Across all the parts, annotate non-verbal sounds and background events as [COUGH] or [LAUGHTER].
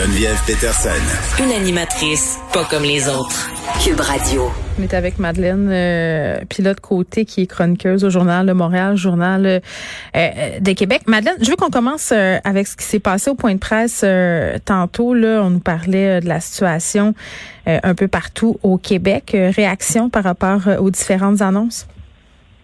Geneviève Peterson. Une animatrice pas comme les autres. Cube Radio. On est avec Madeleine euh, Pilote Côté, qui est chroniqueuse au Journal de Montréal, Journal euh, euh, de Québec. Madeleine, je veux qu'on commence avec ce qui s'est passé au point de presse tantôt. Là, on nous parlait de la situation un peu partout au Québec. réaction par rapport aux différentes annonces?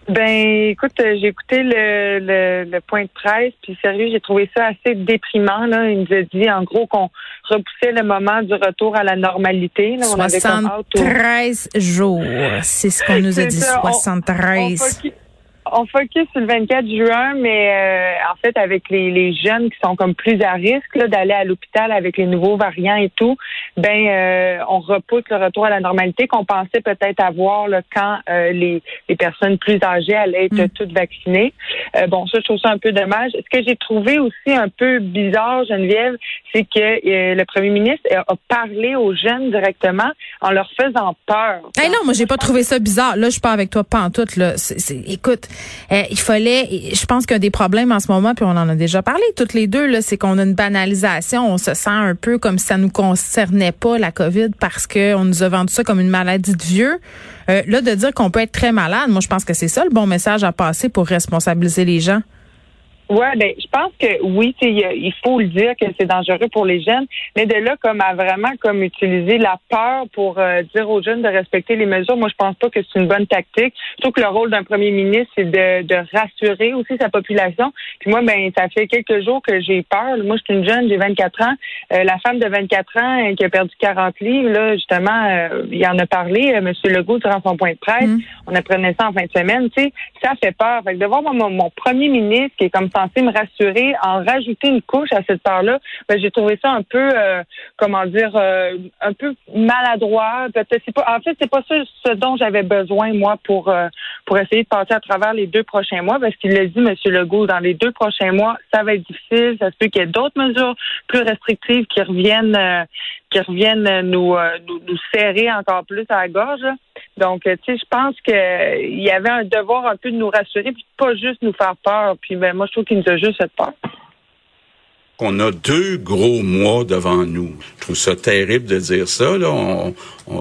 Ben, écoute, j'ai écouté le, le, le, point de presse, puis sérieux, j'ai trouvé ça assez déprimant. Là. Il nous a dit, en gros, qu'on repoussait le moment du retour à la normalité. Là. 73 jours, c'est ce qu'on nous a dit, 73 on focus sur le 24 juin, mais euh, en fait, avec les, les, jeunes qui sont comme plus à risque d'aller à l'hôpital avec les nouveaux variants et tout, ben euh, on repousse le retour à la normalité qu'on pensait peut-être avoir là, quand euh, les, les, personnes plus âgées allaient être mm. toutes vaccinées. bon, ça, je trouve ça un peu dommage. Ce que j'ai trouvé aussi un peu bizarre, Geneviève, c'est que le premier ministre a parlé aux jeunes directement en leur faisant peur. Hey non, moi j'ai pas trouvé ça bizarre. Là, je suis pas avec toi pas en tout. Là, écoute, euh, il fallait, je pense a des problèmes en ce moment, puis on en a déjà parlé toutes les deux, là, c'est qu'on a une banalisation, on se sent un peu comme si ça nous concernait pas la COVID parce qu'on nous a vendu ça comme une maladie de vieux. Euh, là, de dire qu'on peut être très malade, moi je pense que c'est ça le bon message à passer pour responsabiliser les gens. Ouais, ben je pense que oui, il faut le dire que c'est dangereux pour les jeunes, mais de là comme à vraiment comme utiliser la peur pour euh, dire aux jeunes de respecter les mesures, moi je pense pas que c'est une bonne tactique. Surtout que le rôle d'un premier ministre c'est de, de rassurer aussi sa population. Puis moi ben ça fait quelques jours que j'ai peur. Moi je suis une jeune, j'ai 24 ans. Euh, la femme de 24 ans euh, qui a perdu 40 livres là justement, il en a parlé Monsieur Legault durant son point de presse. Mm. On apprenait ça en fin de semaine. Tu sais, ça fait peur. Fait que de voir mon, mon premier ministre qui est comme censé me rassurer en rajouter une couche à cette peur-là, ben, j'ai trouvé ça un peu, euh, comment dire, euh, un peu maladroit. Peut-être pas, en fait, c'est pas ça ce dont j'avais besoin moi pour euh, pour essayer de passer à travers les deux prochains mois, parce qu'il l'a dit, M. Legault, dans les deux prochains mois, ça va être difficile. Ça se peut qu'il y ait d'autres mesures plus restrictives qui reviennent, qui reviennent nous, nous, nous serrer encore plus à la gorge. Donc, tu sais, je pense qu'il y avait un devoir un peu de nous rassurer, puis pas juste nous faire peur. Puis, ben, moi, je trouve qu'il nous a juste fait peur. On a deux gros mois devant nous. Je trouve ça terrible de dire ça. Là.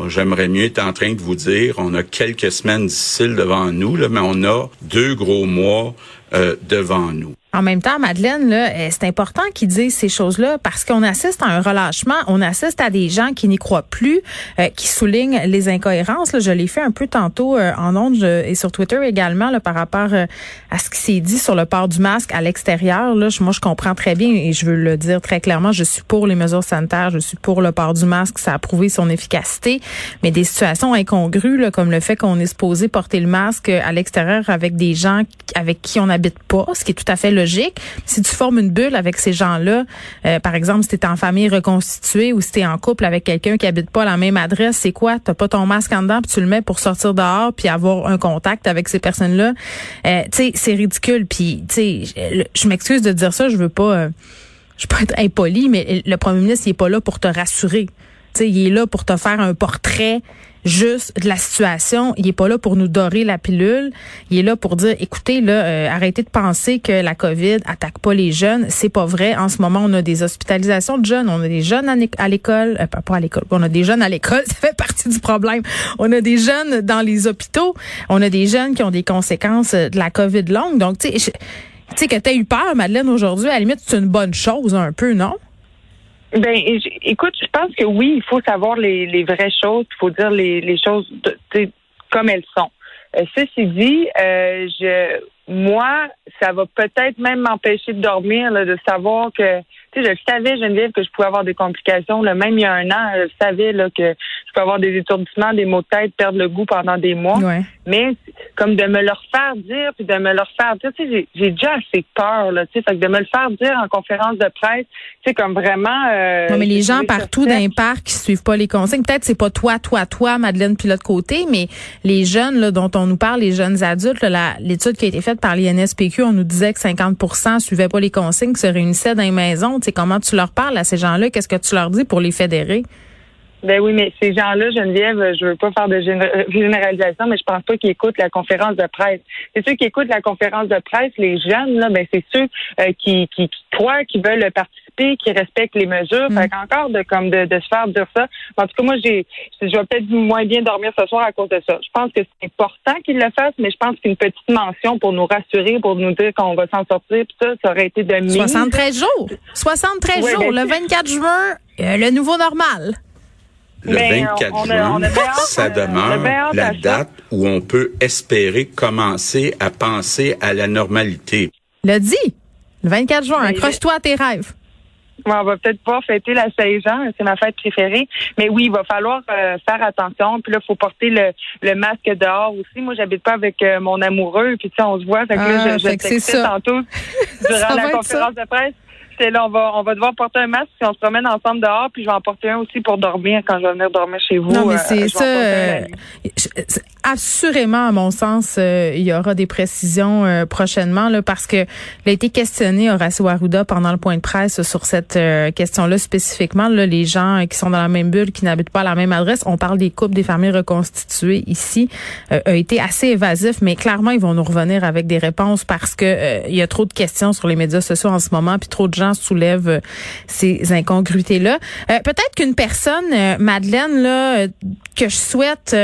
J'aimerais mieux être en train de vous dire, on a quelques semaines difficiles devant nous, là, mais on a deux gros mois euh, devant nous. En même temps, Madeleine, euh, c'est important qu'ils disent ces choses-là parce qu'on assiste à un relâchement, on assiste à des gens qui n'y croient plus, euh, qui soulignent les incohérences. Là, je l'ai fait un peu tantôt euh, en ondes et sur Twitter également là, par rapport à ce qui s'est dit sur le port du masque à l'extérieur. Là, moi, je comprends très bien et je veux le dire très clairement. Je suis pour les mesures sanitaires, je suis pour le port du masque. Ça a prouvé son efficacité, mais des situations incongrues là, comme le fait qu'on est supposé porter le masque à l'extérieur avec des gens avec qui on n'habite pas, ce qui est tout à fait si tu formes une bulle avec ces gens-là, euh, par exemple, si tu es en famille reconstituée ou si tu es en couple avec quelqu'un qui habite pas à la même adresse, c'est quoi? Tu pas ton masque en dedans, puis tu le mets pour sortir dehors, puis avoir un contact avec ces personnes-là. Euh, tu sais, c'est ridicule. Puis, tu sais, je m'excuse de dire ça, je veux pas... Euh, je peux être impoli, mais le premier ministre, il est pas là pour te rassurer. sais, il est là pour te faire un portrait juste de la situation. Il est pas là pour nous dorer la pilule. Il est là pour dire, écoutez, là, euh, arrêtez de penser que la COVID attaque pas les jeunes. C'est pas vrai. En ce moment, on a des hospitalisations de jeunes. On a des jeunes à l'école, euh, pas à l'école. On a des jeunes à l'école. [LAUGHS] Ça fait partie du problème. On a des jeunes dans les hôpitaux. On a des jeunes qui ont des conséquences de la COVID longue. Donc, tu sais, tu sais que tu as eu peur, Madeleine, aujourd'hui, à la limite, c'est une bonne chose un peu, non? Ben, écoute, je pense que oui, il faut savoir les, les vraies choses, il faut dire les, les choses de, comme elles sont. Euh, ceci dit, euh, je, moi, ça va peut-être même m'empêcher de dormir, là, de savoir que tu sais, je savais, Geneviève, que je pouvais avoir des complications. Là, même il y a un an, je savais là, que je peux avoir des étourdissements, des maux de tête, perdre le goût pendant des mois. Mais comme de me le faire dire, puis de me le faire dire, tu sais, j'ai déjà assez peur, là, tu sais, fait que de me le faire dire en conférence de presse, tu sais, comme vraiment... Euh, non, mais les gens partout d'un parc qui suivent pas les consignes, peut-être c'est pas toi, toi, toi, Madeleine, puis l'autre côté, mais les jeunes là, dont on nous parle, les jeunes adultes, l'étude qui a été faite par l'INSPQ, on nous disait que 50% suivaient pas les consignes, se réunissaient dans les maisons. Sais, comment tu leur parles à ces gens-là? Qu'est-ce que tu leur dis pour les fédérer? Ben oui, mais ces gens-là, Geneviève, je veux pas faire de généralisation, mais je pense pas qu'ils écoutent la conférence de presse. C'est ceux qui écoutent la conférence de presse, les jeunes, là, ben c'est ceux euh, qui, qui, qui, croient, qui veulent participer, qui respectent les mesures. Mm. Fait qu'encore de comme de, de, se faire dire ça. En tout cas, moi, j'ai je vais peut-être moins bien dormir ce soir à cause de ça. Je pense que c'est important qu'ils le fassent, mais je pense qu'une petite mention pour nous rassurer, pour nous dire qu'on va s'en sortir, puis ça, ça aurait été de mise. 73 jours. 73 jours. Ben, le 24 juin, euh, le nouveau normal. Le 24 juin, ça demeure la date où on peut espérer commencer à penser à la normalité. Le dit, le 24 juin, accroche-toi à tes rêves. on va peut-être pas fêter la Saint-Jean, c'est ma fête préférée. Mais oui, il va falloir euh, faire attention. Puis là, il faut porter le, le, masque dehors aussi. Moi, j'habite pas avec euh, mon amoureux. Puis tu sais, on se voit. Fait que là, ah, je, je tantôt [LAUGHS] durant la conférence de presse là, on va, on va devoir porter un masque si on se promène ensemble dehors, puis je vais en porter un aussi pour dormir quand je vais venir dormir chez vous. Non, mais euh, c'est ça. Assurément, à mon sens, euh, il y aura des précisions euh, prochainement, là, parce que il a été questionné Horacio Arruda pendant le point de presse sur cette question-là spécifiquement. Là, les gens qui sont dans la même bulle, qui n'habitent pas à la même adresse, on parle des couples, des familles reconstituées ici, a été assez évasif, mais clairement, ils vont nous revenir avec des réponses parce que il y a trop de questions sur les médias sociaux en ce moment, puis trop de gens soulève euh, ces incongruités-là. Euh, peut-être qu'une personne, euh, Madeleine, là, que je souhaite,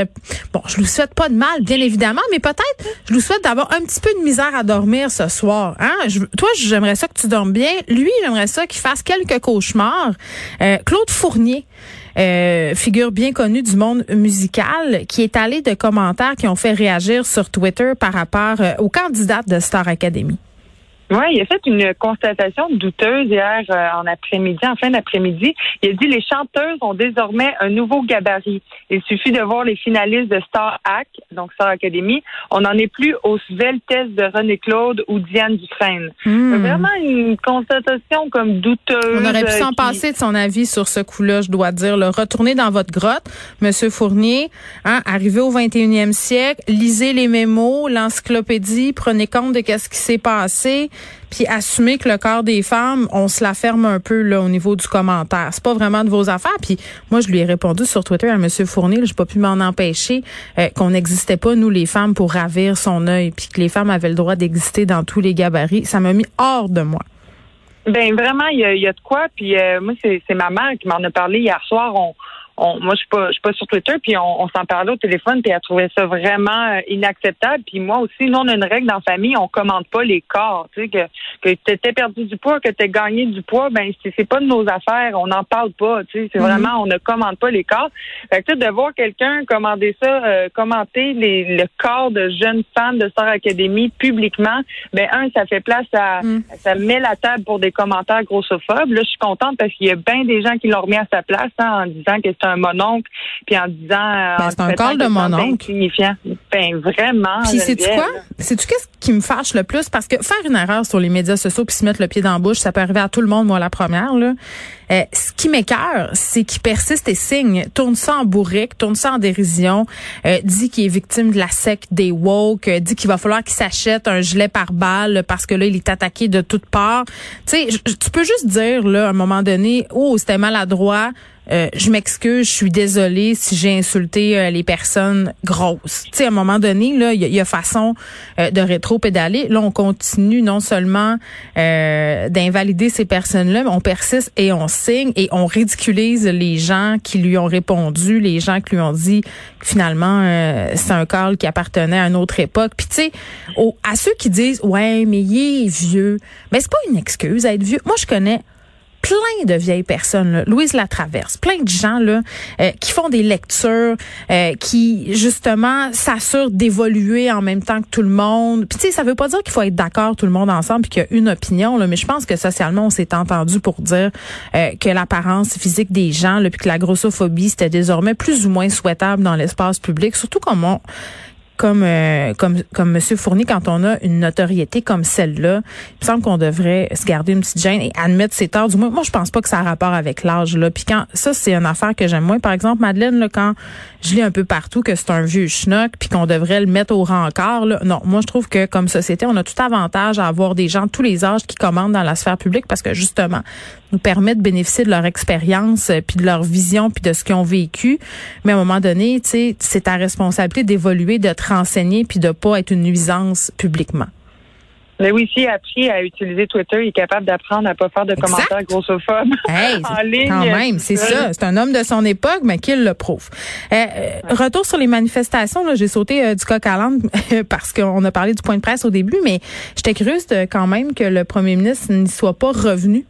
bon, je lui souhaite pas de mal, bien évidemment, mais peut-être je lui souhaite d'avoir un petit peu de misère à dormir ce soir. Hein? toi, j'aimerais ça que tu dormes bien. Lui, j'aimerais ça qu'il fasse quelques cauchemars. Claude Fournier. figure bien connue du monde musical, qui est allé de commentaires qui ont fait réagir sur Twitter par rapport aux candidates de Star Academy. Oui, il a fait une constatation douteuse hier euh, en après-midi, en fin d'après-midi. Il a dit les chanteuses ont désormais un nouveau gabarit. Il suffit de voir les finalistes de Star Act, donc Star Academy. On n'en est plus au test de René Claude ou Diane Dufresne. Hmm. Vraiment une constatation comme douteuse. On aurait pu s'en passer de son avis sur ce coup-là, je dois dire. Retournez dans votre grotte, Monsieur Fournier, hein, arrivé au 21e siècle, lisez les mémos, l'encyclopédie, prenez compte de ce qui s'est passé puis assumer que le corps des femmes, on se la ferme un peu là au niveau du commentaire. C'est pas vraiment de vos affaires. Puis moi, je lui ai répondu sur Twitter à M. Fournier, j'ai pas pu m'en empêcher euh, qu'on n'existait pas nous les femmes pour ravir son œil, puis que les femmes avaient le droit d'exister dans tous les gabarits. Ça m'a mis hors de moi. Ben vraiment, il y a, de quoi. Puis euh, moi, c'est ma mère qui m'en a parlé hier soir. Moi, je suis pas, je suis pas sur Twitter, puis on, s'en parlait au téléphone, puis elle trouvait ça vraiment euh, inacceptable. Puis moi aussi, nous, on a une règle dans la famille, on commande pas les corps. Tu sais, que, que tu étais perdu du poids, que tu gagné du poids, ben c'est pas de nos affaires, on n'en parle pas. Tu sais, c'est mm-hmm. vraiment, on ne commande pas les corps. Fait que, de voir quelqu'un commander ça, euh, commenter les, le corps de jeunes femmes de Star Academy publiquement, ben un, ça fait place à, mm. ça met la table pour des commentaires grossophobes. Là, je suis contente parce qu'il y a bien des gens qui l'ont remis à sa place hein, en disant que c'est un mononcle, puis en disant. Ben, c'est un col de mononcle. Signifiant. Ben vraiment. Puis c'est tu quoi? C'est tu qu'est-ce qui me fâche le plus? Parce que faire une erreur sur les médias sociaux puis se mettre le pied dans la bouche, ça peut arriver à tout le monde, moi la première là. Euh, ce qui m'écœure, c'est qu'il persiste et signe, tourne ça en bourrique, tourne ça en dérision, euh, dit qu'il est victime de la secte des woke, euh, dit qu'il va falloir qu'il s'achète un gilet par balle parce que là il est attaqué de toutes parts. Tu sais, tu peux juste dire là à un moment donné, oh c'était maladroit, euh, je m'excuse, je suis désolée si j'ai insulté euh, les personnes grosses. Tu sais, à un moment donné, là, il y, a façon euh, de rétro-pédaler. Là, on continue non seulement d'invalider ces personnes-là, mais on persiste et on et on ridiculise les gens qui lui ont répondu, les gens qui lui ont dit finalement c'est un call qui appartenait à une autre époque. Puis tu sais, à ceux qui disent ouais, mais il est vieux, mais c'est pas une excuse à être vieux. Moi, je connais plein de vieilles personnes, là, Louise Latraverse, plein de gens là, euh, qui font des lectures, euh, qui justement s'assurent d'évoluer en même temps que tout le monde. Puis tu sais, ça veut pas dire qu'il faut être d'accord tout le monde ensemble puis qu'il y a une opinion, là, mais je pense que socialement, on s'est entendu pour dire euh, que l'apparence physique des gens, là, puis que la grossophobie, c'était désormais plus ou moins souhaitable dans l'espace public, surtout comme on comme euh, comme comme Monsieur Fournier, quand on a une notoriété comme celle-là, il me semble qu'on devrait se garder une petite gêne et admettre ses torts. Du moins, moi, je pense pas que ça a rapport avec l'âge là. Puis quand ça, c'est une affaire que j'aime moins. Par exemple, Madeleine, là, quand je lis un peu partout que c'est un vieux schnock, puis qu'on devrait le mettre au rang encore, là, non, moi je trouve que comme société, on a tout avantage à avoir des gens de tous les âges qui commandent dans la sphère publique parce que justement, nous permet de bénéficier de leur expérience, euh, puis de leur vision, puis de ce qu'ils ont vécu. Mais à un moment donné, tu sais, c'est ta responsabilité d'évoluer, de te renseigner, puis de pas être une nuisance publiquement. Mais oui, s'il a appris à utiliser Twitter, il est capable d'apprendre à pas faire de commentaires grossophobes hey, [LAUGHS] en ligne. Quand même, c'est ça. C'est un homme de son époque, mais qu'il le prouve. Euh, euh, retour sur les manifestations, j'ai sauté du coq à l'âne [LAUGHS] parce qu'on a parlé du point de presse au début, mais j'étais curieuse de, quand même que le premier ministre n'y soit pas revenu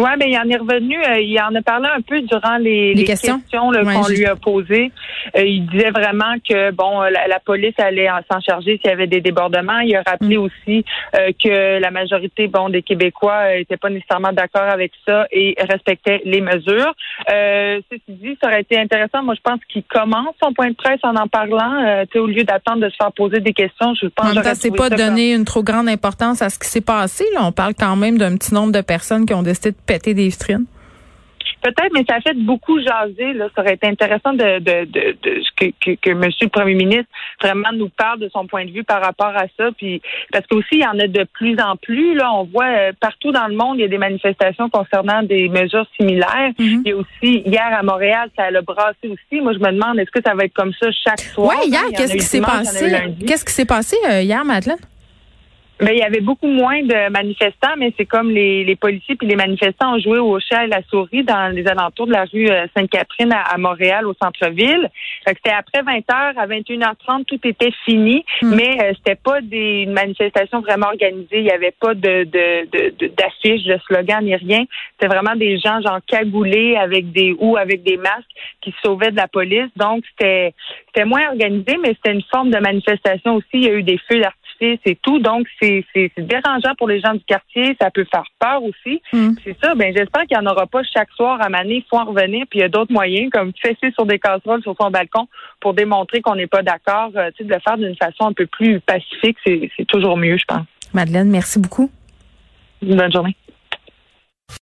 oui, mais il en est revenu. Euh, il en a parlé un peu durant les, les, questions, qu'on lui a posées. Euh, il disait vraiment que bon, la, la police allait s'en charger s'il y avait des débordements. Il a rappelé mm. aussi euh, que la majorité bon des Québécois n'étaient pas nécessairement d'accord avec ça et respectaient les mesures. ceci dit, ça aurait été intéressant. Moi, je pense qu'il commence son point de presse en en parlant. au lieu d'attendre de se faire poser des questions, je pense. En c'est pas donner une trop grande importance à ce qui s'est passé. Là, on parle quand même d'un petit nombre de personnes qui ont décidé de péter des vitrines? Peut-être, mais ça a fait beaucoup jaser. Là. Ça aurait été intéressant de, de, de, de que, que, que, M. le Premier ministre vraiment nous parle de son point de vue par rapport à ça. Puis parce qu'aussi, il y en a de plus en plus. Là, on voit euh, partout dans le monde, il y a des manifestations concernant des mesures similaires. Mm-hmm. Il y a aussi hier à Montréal, ça a brassé aussi. Moi, je me demande, est-ce que ça va être comme ça chaque soir? Oui, hier, qu'est-ce qui s'est passé? Qu'est-ce qui s'est passé hier, Madeleine? Ben, il y avait beaucoup moins de manifestants, mais c'est comme les, les policiers puis les manifestants ont joué au chat et la souris dans les alentours de la rue euh, Sainte-Catherine à, Montréal, au centre-ville. C'était après 20 h à 21h30, tout était fini, hmm. mais euh, c'était pas des manifestations vraiment organisées. Il y avait pas de d'affiches, de, de, slogans ni rien. C'était vraiment des gens genre cagoulés avec des ou avec des masques qui sauvaient de la police. Donc c'était c'était moins organisé, mais c'était une forme de manifestation aussi. Il y a eu des feux d'artifice c'est tout. Donc, c'est dérangeant pour les gens du quartier. Ça peut faire peur aussi. Mm. C'est ça. Ben, j'espère qu'il n'y en aura pas chaque soir à Mané. Il faut en revenir. Puis il y a d'autres moyens, comme fesser sur des casseroles sur son balcon pour démontrer qu'on n'est pas d'accord. Euh, tu sais, de le faire d'une façon un peu plus pacifique, c'est toujours mieux, je pense. Madeleine, merci beaucoup. Bonne journée.